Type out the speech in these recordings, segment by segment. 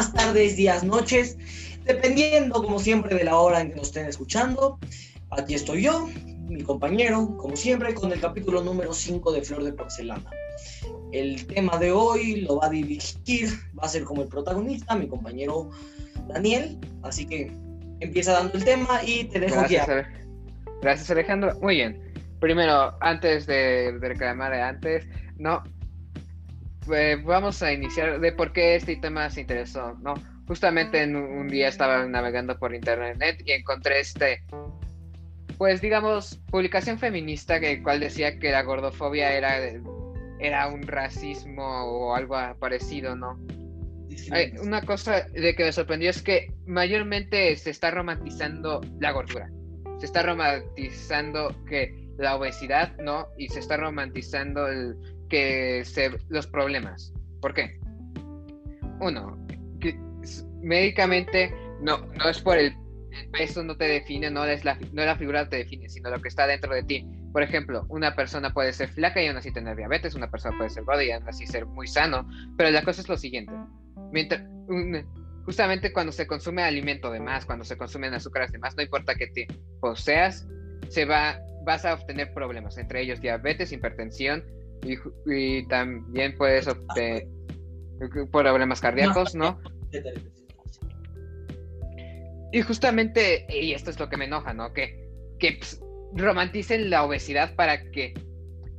tardes, días, noches, dependiendo como siempre de la hora en que nos estén escuchando. Aquí estoy yo, mi compañero, como siempre, con el capítulo número 5 de Flor de Porcelana. El tema de hoy lo va a dirigir, va a ser como el protagonista, mi compañero Daniel, así que empieza dando el tema y te dejo Gracias, guiar. Gracias, Alejandro. Muy bien. Primero, antes de, de reclamar de antes, no. Eh, vamos a iniciar de por qué este tema se interesó, ¿no? Justamente en un, día estaba navegando por internet y encontré este, pues digamos, publicación feminista que cual decía que la gordofobia era, era un racismo o algo parecido, ¿no? Ay, una cosa de que me sorprendió es que mayormente se está romantizando la gordura. Se está romantizando que la obesidad, ¿no? Y se está romantizando el, que se, los problemas. ¿Por qué? Uno, que médicamente no, no es por el, el peso no te define, no es la, no la figura te define, sino lo que está dentro de ti. Por ejemplo, una persona puede ser flaca y aún así tener diabetes, una persona puede ser gorda y aún así ser muy sano, pero la cosa es lo siguiente. Mientras, un- justamente cuando se consume alimento de más, cuando se consumen azúcares de más, no importa que te poseas, se va, vas a obtener problemas, entre ellos diabetes, hipertensión y, y también puedes obtener problemas cardíacos, ¿no? Y justamente, y esto es lo que me enoja, ¿no? Que, que pues, romanticen la obesidad para que,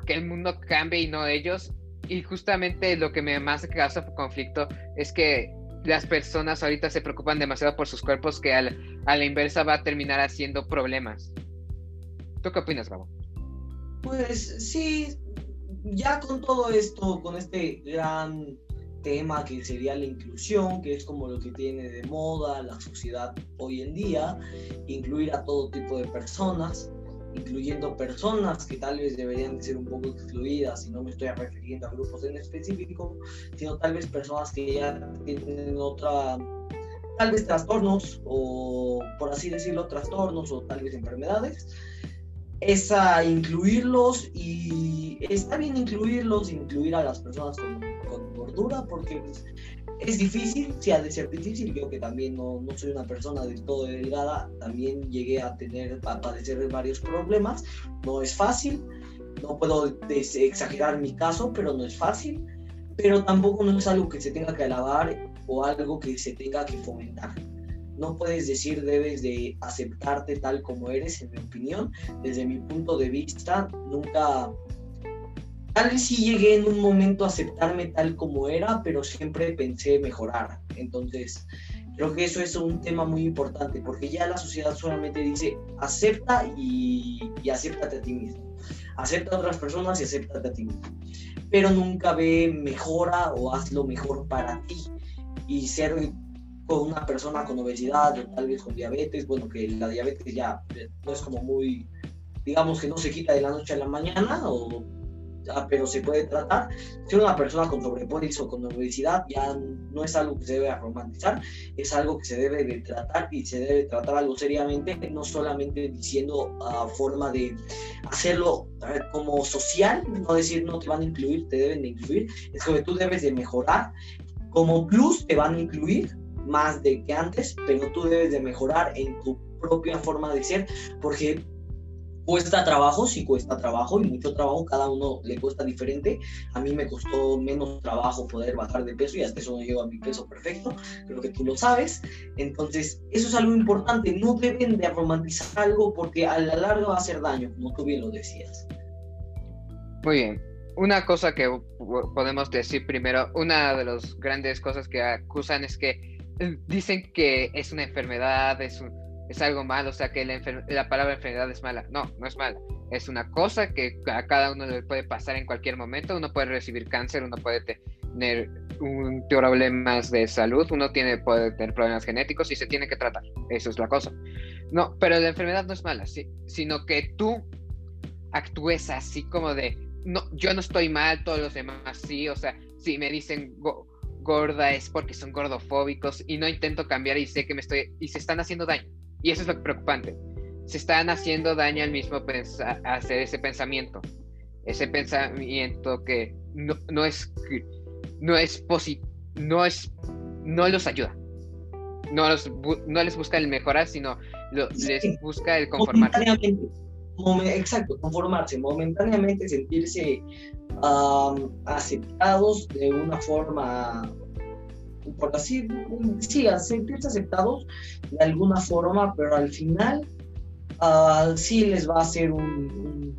que el mundo cambie y no ellos. Y justamente lo que me más causa conflicto es que las personas ahorita se preocupan demasiado por sus cuerpos que al- a la inversa va a terminar haciendo problemas. ¿Tú qué opinas, Gabo? Pues sí, ya con todo esto, con este gran tema que sería la inclusión, que es como lo que tiene de moda la sociedad hoy en día, incluir a todo tipo de personas, incluyendo personas que tal vez deberían de ser un poco excluidas, y no me estoy refiriendo a grupos en específico, sino tal vez personas que ya tienen otra, tal vez trastornos, o por así decirlo, trastornos o tal vez enfermedades es a incluirlos y está bien incluirlos, incluir a las personas con, con gordura, porque pues, es difícil, sí ha de ser difícil, yo que también no, no soy una persona del todo delgada, también llegué a tener, a padecer varios problemas, no es fácil, no puedo exagerar mi caso, pero no es fácil, pero tampoco no es algo que se tenga que alabar o algo que se tenga que fomentar. No puedes decir debes de aceptarte tal como eres, en mi opinión, desde mi punto de vista, nunca... Tal vez sí llegué en un momento a aceptarme tal como era, pero siempre pensé mejorar. Entonces, creo que eso es un tema muy importante, porque ya la sociedad solamente dice acepta y, y acéptate a ti mismo. Acepta a otras personas y acéptate a ti mismo. Pero nunca ve mejora o hazlo mejor para ti. Y ser con una persona con obesidad o tal vez con diabetes, bueno, que la diabetes ya eh, no es como muy, digamos que no se quita de la noche a la mañana, o, ah, pero se puede tratar. Ser una persona con sobrepeso o con obesidad ya no es algo que se debe romantizar, es algo que se debe de tratar y se debe tratar algo seriamente, no solamente diciendo a forma de hacerlo eh, como social, no decir no te van a incluir, te deben de incluir, es que tú debes de mejorar. Como plus te van a incluir, más de que antes, pero tú debes de mejorar en tu propia forma de ser, porque cuesta trabajo, sí cuesta trabajo y mucho trabajo, cada uno le cuesta diferente. A mí me costó menos trabajo poder bajar de peso y hasta eso no llego a mi peso perfecto, creo que tú lo sabes. Entonces, eso es algo importante, no deben de romantizar algo porque a la larga va a hacer daño, como tú bien lo decías. Muy bien. Una cosa que po- podemos decir primero, una de las grandes cosas que acusan es que dicen que es una enfermedad, es, es algo malo, o sea que la, palabra enfermedad es mala. No, no es mala. Es una cosa que a cada uno le puede pasar en cualquier momento. Uno puede recibir cáncer, uno puede tener un, problemas de salud, uno tiene, puede tener problemas genéticos y se tiene que tratar. Eso es la cosa. No, pero la enfermedad no es mala, sí, sino que tú actúes así como de, no, yo no estoy mal, todos los demás sí, o sea, si me dicen gorda es porque son gordofóbicos y no intento cambiar y sé que me estoy, y se están haciendo daño. Y eso es lo preocupante. Se están haciendo daño al mismo pensa- hacer ese pensamiento. Ese pensamiento que no, no es, no es posi- no es no los ayuda. No, no les busca el mejorar, sino les busca el conformarse. Exacto, conformarse, momentáneamente sentirse aceptados de una forma, por así, sí, sentirse aceptados de alguna forma, pero al final uh, sí les va a hacer un,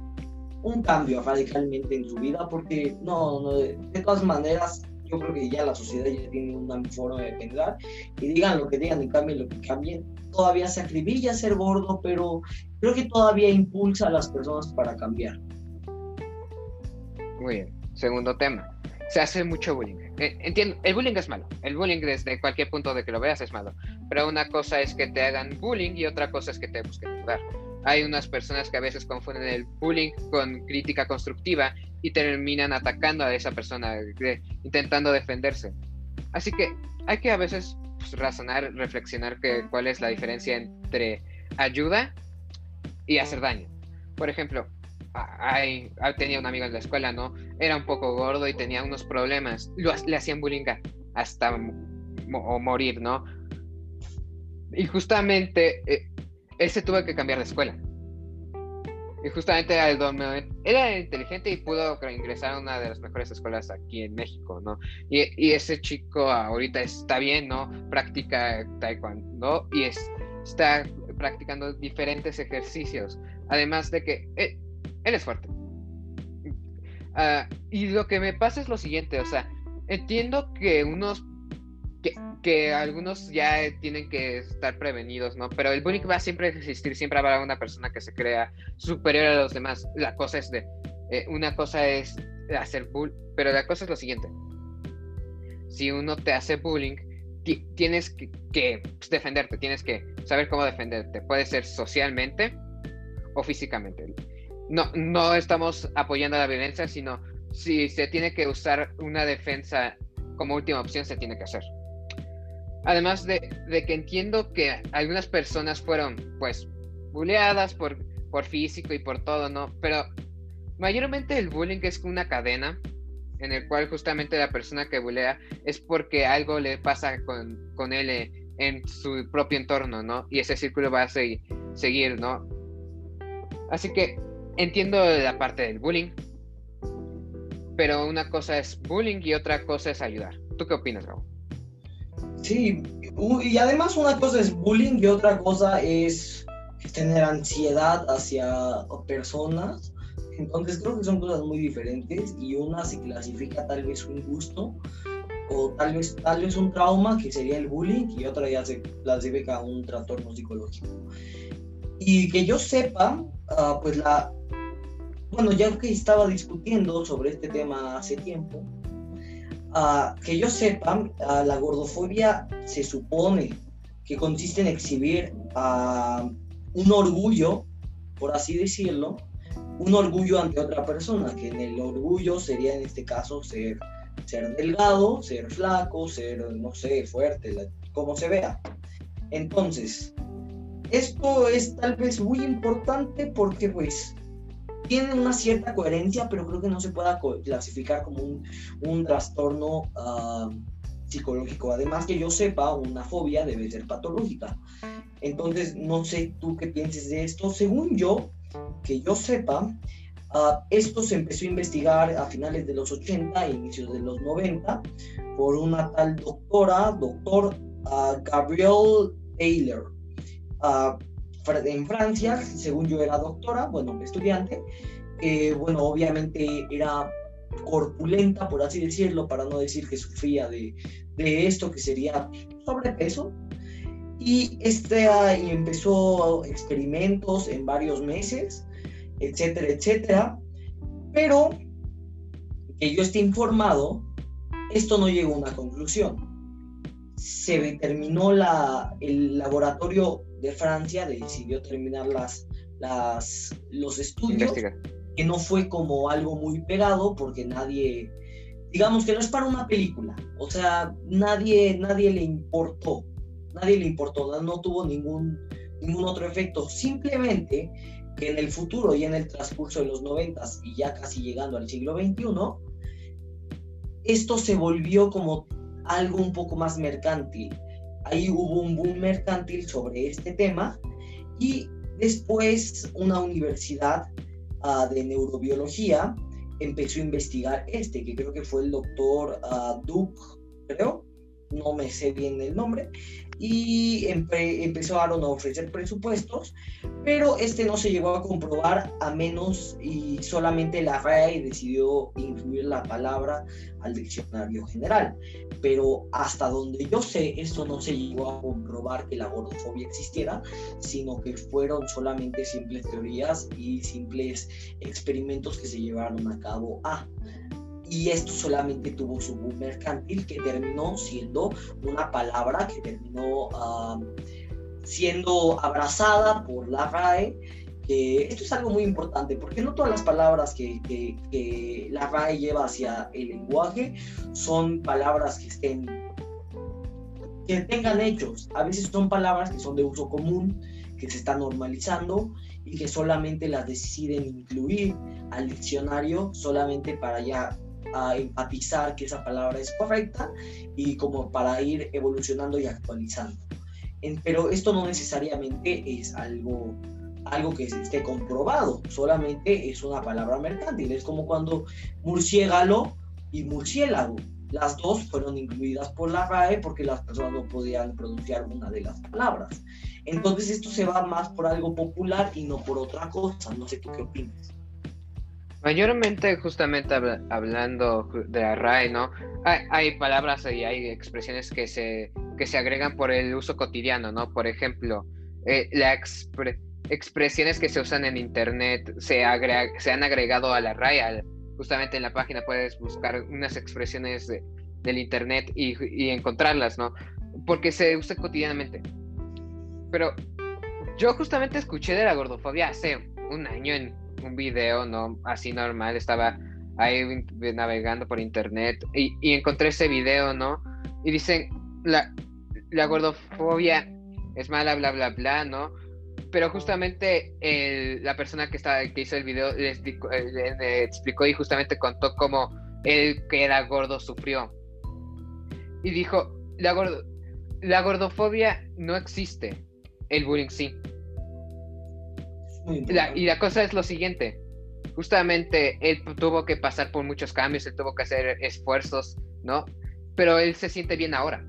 un, cambio radicalmente en su vida, porque no, no de, todas maneras yo creo que ya la sociedad ya tiene una forma de pensar y digan lo que digan y cambien lo que cambien. Todavía se acribilla ser gordo, pero creo que todavía impulsa a las personas para cambiar. Muy bien. Segundo tema. Se hace mucho bullying. Eh, entiendo, el bullying es malo. El bullying desde cualquier punto de que lo veas es malo. Pero una cosa es que te hagan bullying y otra cosa es que te busquen ayudar. Hay unas personas que a veces confunden el bullying con crítica constructiva y terminan atacando a esa persona, intentando defenderse. Así que hay que a veces pues, razonar, reflexionar que, cuál es la diferencia entre ayuda y hacer daño. Por ejemplo, tenía un amigo en la escuela, ¿no? Era un poco gordo y tenía unos problemas. le hacían bullying hasta morir, ¿no? Y justamente eh, él se tuvo que cambiar de escuela. Y justamente era, era inteligente y pudo ingresar a una de las mejores escuelas aquí en México, ¿no? Y, y ese chico ahorita está bien, ¿no? Practica taekwondo y es, está practicando diferentes ejercicios. Además de que eh, él es fuerte. Ah, y lo que me pasa es lo siguiente, o sea, entiendo que unos, que, algunos ya tienen que estar prevenidos, ¿no? Pero el bullying va a siempre existir, siempre habrá una persona que se crea superior a los demás. La cosa es de, eh, una cosa es hacer bullying, pero la cosa es lo siguiente. Si uno te hace bullying, tienes que, pues, defenderte, tienes que saber cómo defenderte. Puede ser socialmente o físicamente no, no estamos apoyando la violencia, sino si se tiene que usar una defensa como última opción, se tiene que hacer. Además de, que entiendo que algunas personas fueron, pues, bulleadas por, por físico y por todo, ¿no? Pero mayormente el bullying es una cadena en el cual justamente la persona que bullea es porque algo le pasa con, con él en su propio entorno, ¿no? Y ese círculo va a seguir, seguir ¿no? Así que entiendo la parte del bullying, pero una cosa es bullying y otra cosa es ayudar. ¿Tú qué opinas, Gabo? Sí, y además una cosa es bullying y otra cosa es tener ansiedad hacia personas. Entonces creo que son cosas muy diferentes y una se clasifica tal vez un gusto o tal vez, tal vez un trauma que sería el bullying y otra ya se clasifica un trastorno psicológico. Y que yo sepa, ah, pues la, bueno, ya que estaba discutiendo sobre este tema hace tiempo, uh, que yo sepa, uh, la gordofobia se supone que consiste en exhibir uh, un orgullo, por así decirlo, un orgullo ante otra persona, que en el orgullo sería en este caso ser, ser delgado, ser flaco, ser, no sé, fuerte, como se vea. Entonces, esto es tal vez muy importante porque pues tiene una cierta coherencia, pero creo que no se pueda clasificar como un, un trastorno uh, psicológico. Además, que yo sepa, una fobia debe ser patológica. Entonces, no sé tú qué pienses de esto. Según yo, que yo sepa, uh, esto se empezó a investigar a finales de los 80 e inicios de los 90 por una tal doctora, doctor uh, Gabrielle Taylor en Francia, según yo era doctora, bueno, estudiante, bueno, obviamente era corpulenta, por así decirlo, para no decir que sufría de, de esto que sería sobrepeso. Y este, empezó experimentos en varios meses, etcétera, etcétera. Pero que yo esté informado, esto no llegó a una conclusión. Se determinó la, el laboratorio de Francia decidió terminar las, las, los estudios, que no fue como algo muy pegado porque nadie, digamos que no es para una película, o sea, nadie, nadie le importó, nadie le importó, no, tuvo ningún, ningún otro efecto, simplemente que en el futuro y en el transcurso de los noventas y ya casi llegando al siglo XXI, esto se volvió como algo un poco más mercantil. Ahí hubo un boom mercantil sobre este tema y después una universidad uh, de neurobiología empezó a investigar este, que creo que fue el doctor uh, Duke, creo, no me sé bien el nombre, y empezaron a ofrecer presupuestos, pero este no se llegó a comprobar a menos y solamente la RAE decidió incluir la palabra al diccionario general. Pero hasta donde yo sé, esto no se llegó a comprobar que la gordofobia existiera, sino que fueron solamente simples teorías y simples experimentos que se llevaron a cabo a y esto solamente tuvo su boom mercantil que terminó siendo una palabra que terminó siendo abrazada por la RAE. Esto es algo muy importante porque no todas las palabras que, que, la RAE lleva hacia el lenguaje son palabras que estén que tengan hechos. A veces son palabras que son de uso común, que se están normalizando y que solamente las deciden incluir al diccionario solamente para ya empatizar que esa palabra es correcta y como para ir evolucionando y actualizando. Pero esto no necesariamente es algo, algo que esté comprobado, solamente es una palabra mercantil. Es como cuando murciélago y murciélago, las dos fueron incluidas por la RAE porque las personas no podían pronunciar una de las palabras. Entonces esto se va más por algo popular y no por otra cosa. No sé tú qué opinas. Mayormente, justamente hablando de la RAE, ¿no? Hay, palabras y hay expresiones que se, que se agregan por el uso cotidiano, ¿no? Por ejemplo, eh, las expresiones que se usan en Internet se, han agregado a la RAE. justamente en la página puedes buscar unas expresiones del Internet y, y encontrarlas, ¿no? Porque se usa cotidianamente. Pero yo justamente escuché de la gordofobia hace un año en un video, ¿no? Así normal, estaba ahí navegando por internet y, encontré ese video, ¿no? Y dicen, la, la gordofobia es mala, bla, bla, bla, ¿no? Pero justamente la persona que, estaba, que hizo el video les, eh, explicó y justamente contó cómo él que era gordo sufrió. Y dijo, la, gordo, la gordofobia no existe, el bullying sí y la cosa es lo siguiente. Justamente él tuvo que pasar por muchos cambios, él tuvo que hacer esfuerzos, ¿no? Pero él se siente bien ahora.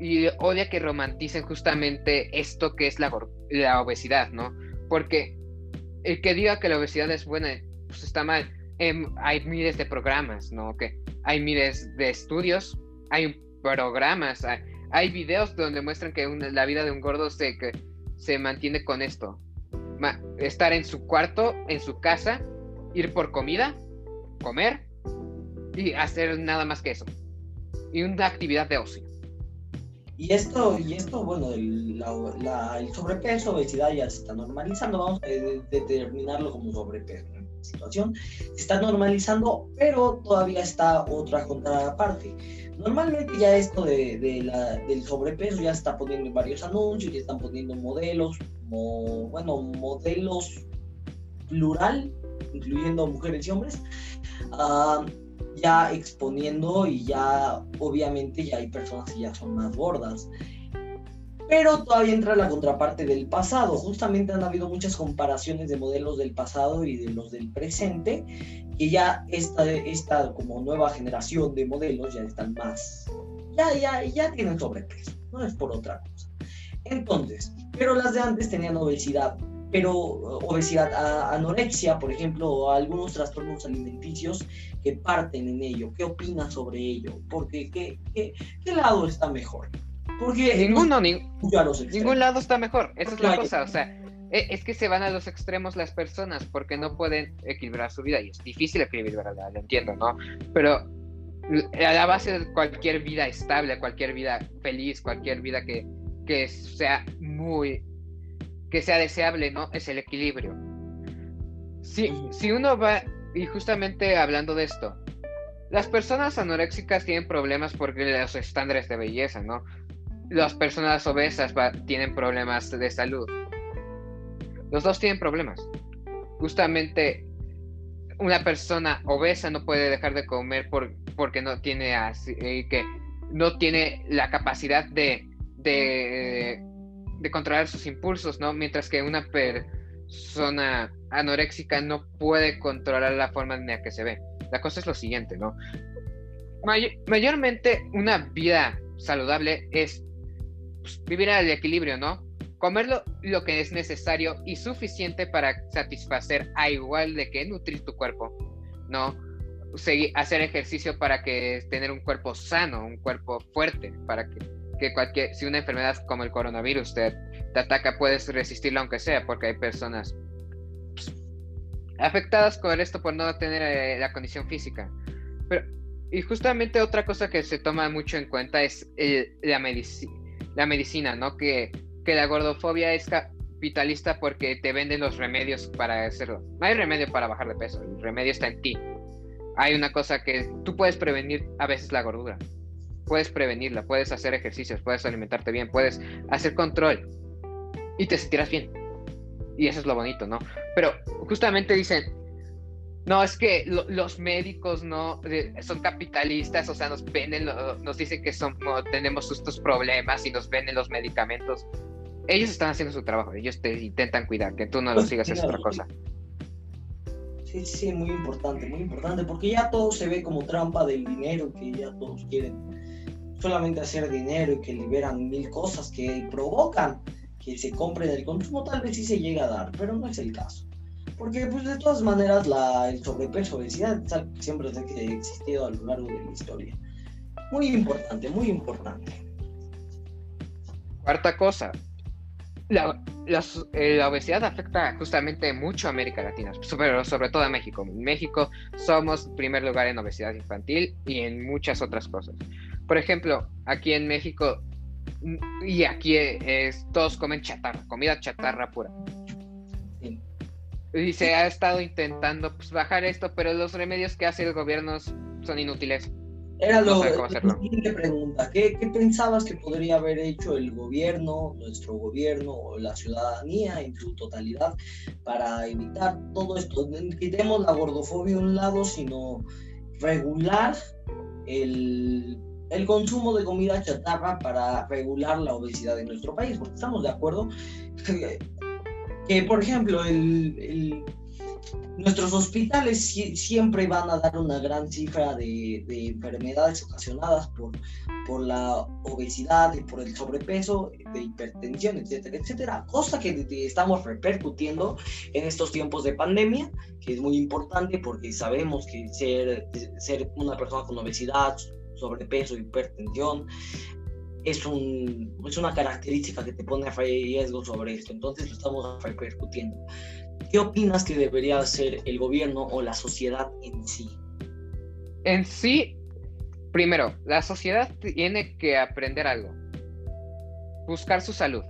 Y odia que romanticen justamente esto que es la, la obesidad, ¿no? Porque el que diga que la obesidad es buena, pues está mal. Em, hay miles de programas, ¿no? Que hay miles de estudios, hay programas, hay, videos donde muestran que la vida de un gordo se, se mantiene con esto, estar en su cuarto, en su casa, ir por comida, comer y hacer nada más que eso. Y una actividad de ocio. Y esto, y esto bueno, el, sobrepeso, obesidad ya se está normalizando, vamos a determinarlo como sobrepeso. situación se está normalizando, pero todavía está otra contraparte. Normalmente ya esto de, del sobrepeso ya está poniendo en varios anuncios, ya están poniendo modelos, bueno, modelos plural, incluyendo mujeres y hombres, ah, ya exponiendo y ya obviamente ya hay personas que ya son más gordas. Pero todavía entra la contraparte del pasado. Justamente han habido muchas comparaciones de modelos del pasado y de los del presente, y ya esta, esta como nueva generación de modelos ya están más, ya, ya, ya tienen sobrepeso, no es por otra cosa. Entonces, pero las de antes tenían obesidad, pero obesidad, anorexia, por ejemplo, o algunos trastornos alimenticios que parten en ello. ¿Qué opinas sobre ello? Porque, ¿qué, qué, lado está mejor? Porque ninguno, ningún lado está mejor. Esa es la cosa, o sea, e, es que se van a los extremos las personas porque no pueden equilibrar su vida y es difícil equilibrarla, lo entiendo, ¿no? Pero a la base de cualquier vida estable, cualquier vida feliz, cualquier vida que, que sea muy, que sea deseable, ¿no? Es el equilibrio. Si, si uno va, y justamente hablando de esto, las personas anoréxicas tienen problemas porque los estándares de belleza, ¿no? Las personas obesas tienen problemas de salud. Los dos tienen problemas. Justamente una persona obesa no puede dejar de comer por, porque no tiene así, que no tiene la capacidad de, de, de controlar sus impulsos, ¿no? Mientras que una persona anoréxica no puede controlar la forma en la que se ve. La cosa es lo siguiente, ¿no? mayormente una vida saludable es pues, vivir al equilibrio, ¿no? Comer lo, que es necesario y suficiente para satisfacer a igual de que nutrir tu cuerpo, ¿no? Hacer ejercicio para que tener un cuerpo sano, un cuerpo fuerte, para que, que cualquier, si una enfermedad como el coronavirus te, te ataca, puedes resistirlo aunque sea, porque hay personas pues, afectadas con esto por no tener eh, la condición física. Pero, y justamente otra cosa que se toma mucho en cuenta es eh, la, la medicina, ¿no? Que que la gordofobia es capitalista porque te venden los remedios para hacerlo. No hay remedio para bajar de peso, el remedio está en ti. Hay una cosa que tú puedes prevenir a veces la gordura. Puedes prevenirla, puedes hacer ejercicios, puedes alimentarte bien, puedes hacer control y te sentirás bien. Y eso es lo bonito, ¿no? Pero justamente dicen, no, es que los médicos no son capitalistas, o sea, nos venden, nos dicen que son, tenemos estos problemas y nos venden los medicamentos ellos están haciendo su trabajo, ellos te intentan cuidar, que tú no lo sigas es otra cosa. Sí, sí, muy importante, muy importante, porque ya todo se ve como trampa del dinero, que ya todos quieren solamente hacer dinero y que liberan mil cosas que provocan que se compre el consumo, tal vez sí se llega a dar, pero no es el caso. Porque pues de todas maneras la, el sobrepeso, obesidad siempre ha existido a lo largo de la historia. Muy importante, muy importante. Cuarta cosa, la, eh, la, obesidad afecta justamente mucho a América Latina, pero sobre todo a México. En México somos primer lugar en obesidad infantil y en muchas otras cosas. Por ejemplo, aquí en México y aquí es, todos comen chatarra, comida chatarra pura. Y se ha estado intentando pues, bajar esto, pero los remedios que hace el gobierno son inútiles. Era lo, la siguiente pregunta. ¿Qué, ¿Qué, pensabas que podría haber hecho el gobierno, nuestro gobierno o la ciudadanía en su totalidad para evitar todo esto? Quitemos la gordofobia a un lado, sino regular el, el consumo de comida chatarra para regular la obesidad en nuestro país. Porque estamos de acuerdo que, por ejemplo, el, el nuestros hospitales siempre van a dar una gran cifra de, enfermedades ocasionadas por, por la obesidad y por el sobrepeso, de hipertensión, etcétera, etcétera. Cosa que estamos repercutiendo en estos tiempos de pandemia, que es muy importante porque sabemos que ser, ser una persona con obesidad, sobrepeso, hipertensión, es, un, es una característica que te pone a riesgo sobre esto. Entonces lo estamos repercutiendo. ¿Qué opinas que debería hacer el gobierno o la sociedad en sí? En sí, primero, la sociedad tiene que aprender algo. Buscar su salud.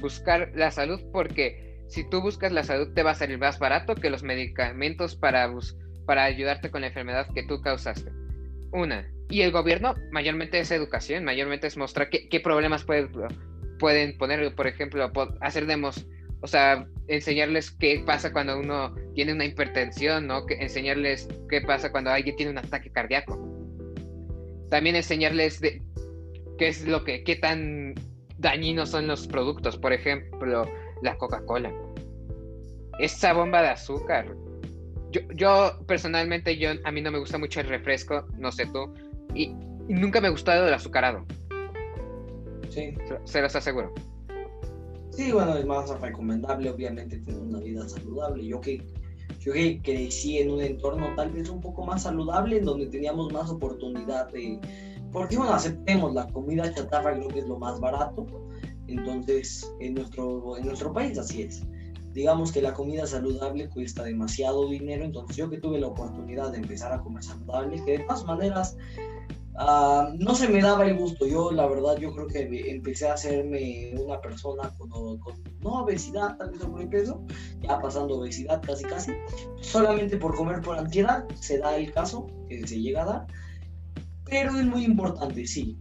Buscar la salud porque si tú buscas la salud te va a salir más barato que los medicamentos para, para ayudarte con la enfermedad que tú causaste. Una. Y el gobierno mayormente es educación, mayormente es mostrar qué, problemas pueden poner, por ejemplo, hacer demos o sea, enseñarles qué pasa cuando uno tiene una hipertensión, ¿no? enseñarles qué pasa cuando alguien tiene un ataque cardíaco. También enseñarles de qué es lo que, qué tan dañinos son los productos, por ejemplo, la Coca-Cola. Esa bomba de azúcar. Yo, yo personalmente, yo, a mí no me gusta mucho el refresco, no sé tú, y, nunca me ha gustado el azucarado. Sí. se los aseguro. Sí, bueno, es más recomendable, obviamente, tener una vida saludable. Yo que, yo que crecí en un entorno tal vez un poco más saludable, en donde teníamos más oportunidad de... Porque, bueno, aceptemos, la comida chatarra creo que es lo más barato. Entonces, en nuestro, en nuestro país así es. Digamos que la comida saludable cuesta demasiado dinero, entonces yo que tuve la oportunidad de empezar a comer saludable, que de todas maneras Ah, no se me daba el gusto. Yo, la verdad, yo creo que empecé a hacerme una persona con, no obesidad, tal vez sobrepeso, ya pasando obesidad casi casi, solamente por comer por ansiedad, se da el caso que se llega a dar. Pero es muy importante, sí.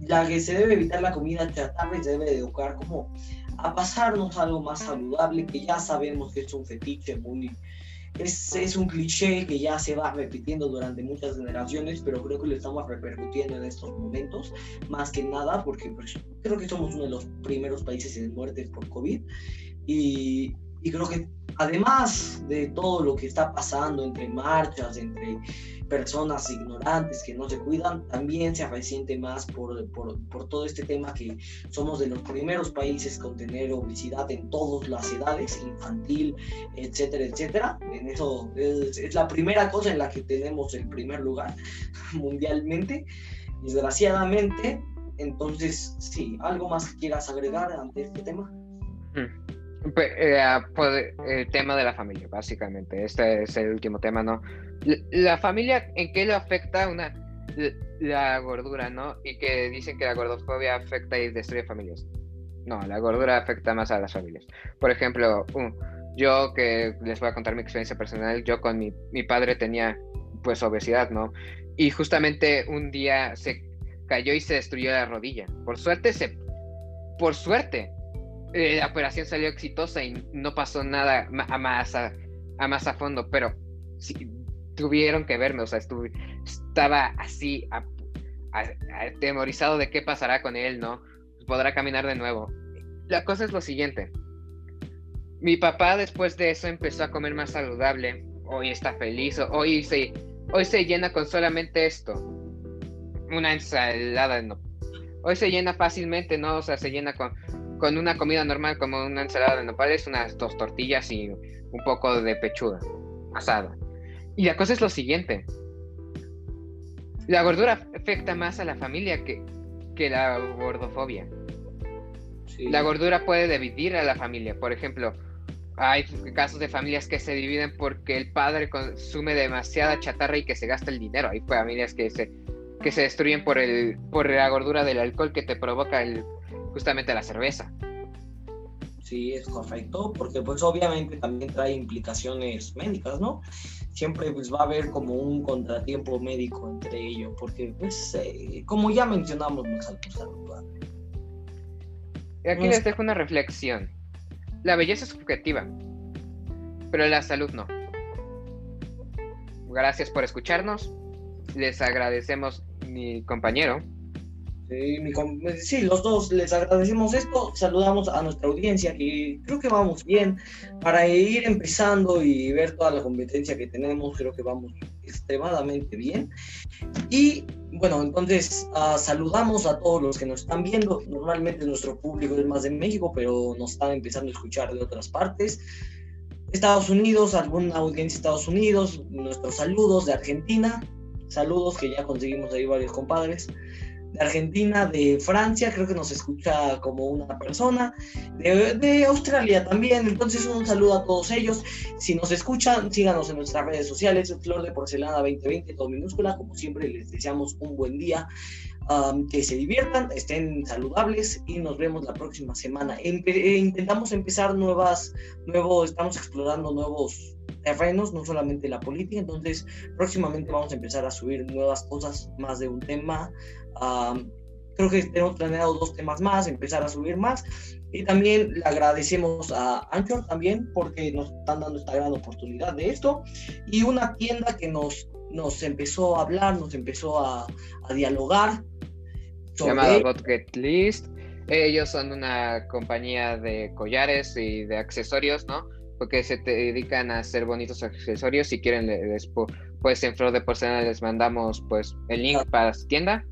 Ya que se debe evitar la comida chatarra se debe educar como a pasarnos algo más saludable, que ya sabemos que es un fetiche muy es, es, un cliché que ya se va repitiendo durante muchas generaciones, pero creo que lo estamos repercutiendo en estos momentos, más que nada porque pues, creo que somos uno de los primeros países en muertes por COVID y, y creo que además de todo lo que está pasando entre marchas, entre personas ignorantes que no se cuidan, también se resiente más por, por, por, todo este tema que somos de los primeros países con tener obesidad en todas las edades, infantil, etcétera, etcétera. En eso es, es la primera cosa en la que tenemos el primer lugar mundialmente. Desgraciadamente, entonces, sí, ¿algo más que quieras agregar ante este tema? Mm. Eh, el tema de la familia, básicamente. Este es el último tema, ¿no? La, familia, ¿en qué le afecta una la gordura, ¿no? Y que dicen que la gordofobia afecta y destruye familias. No, la gordura afecta más a las familias. Por ejemplo, yo que les voy a contar mi experiencia personal, yo con mi, mi padre tenía pues obesidad, ¿no? Y justamente un día se cayó y se destruyó la rodilla. Por suerte se... Por suerte, eh, la operación salió exitosa y no pasó nada a más a, más a fondo, pero tuvieron que verme, o sea, estaba así atemorizado de qué pasará con él, ¿no? Podrá caminar de nuevo. La cosa es lo siguiente. Mi papá después de eso empezó a comer más saludable. Hoy está feliz. Hoy se, hoy se llena con solamente esto. Una ensalada. No. Hoy se llena fácilmente, ¿no? O sea, se llena con con una comida normal como una ensalada de nopales, unas dos tortillas y un poco de pechuga asada. Y la cosa es lo siguiente. La gordura afecta más a la familia que, que la gordofobia. La gordura puede dividir a la familia. Por ejemplo, hay casos de familias que se dividen porque el padre consume demasiada chatarra y que se gasta el dinero. Hay familias que se, que se destruyen por, el, por la gordura del alcohol que te provoca el justamente la cerveza. Sí, es correcto, porque pues obviamente también trae implicaciones médicas, ¿no? Siempre pues va a haber como un contratiempo médico entre ellos, porque pues eh, como ya mencionamos no es algo saludable. Y aquí les dejo una reflexión. La belleza es subjetiva, pero la salud no. Gracias por escucharnos. Les agradecemos mi compañero Sí, los dos les agradecemos esto, saludamos a nuestra audiencia que creo que vamos bien. Para ir empezando y ver toda la competencia que tenemos, creo que vamos extremadamente bien. Y bueno, entonces uh, saludamos a todos los que nos están viendo, normalmente nuestro público es más de México, pero nos están empezando a escuchar de otras partes. Estados Unidos, alguna audiencia de Estados Unidos, nuestros saludos de Argentina, saludos que ya conseguimos ahí varios compadres de Argentina, de Francia, creo que nos escucha como una persona, de, Australia también, entonces un saludo a todos ellos. Si nos escuchan, síganos en nuestras redes sociales, Flor de Porcelana 2020, todo minúscula, como siempre les deseamos un buen día. que se diviertan, estén saludables y nos vemos la próxima semana. Eh, intentamos empezar nuevas, nuevos, estamos explorando nuevos terrenos, no solamente la política, entonces próximamente vamos a empezar a subir nuevas cosas, más de un tema, creo que tenemos planeado dos temas más, empezar a subir más. Y también le agradecemos a Anchor también porque nos están dando esta gran oportunidad de esto. Y una tienda que nos, nos empezó a hablar, nos empezó a, a dialogar. Sobre... Llamada Get List. Ellos son una compañía de collares y de accesorios, ¿no? Porque se dedican a hacer bonitos accesorios. Si quieren, les, pues en Flor de Porcelana les mandamos pues el link para su tienda.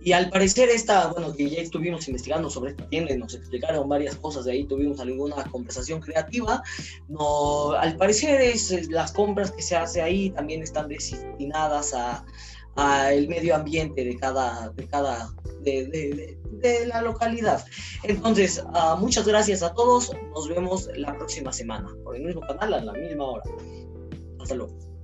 Y al parecer esta, bueno, que ya estuvimos investigando sobre esta tienda y nos explicaron varias cosas de ahí, tuvimos alguna conversación creativa, no, al parecer es, las compras que se hace ahí también están destinadas a, a el medio ambiente de cada, de cada, de, de, de, la localidad. Entonces, uh, muchas gracias a todos, nos vemos la próxima semana por el mismo canal a la misma hora. Hasta luego.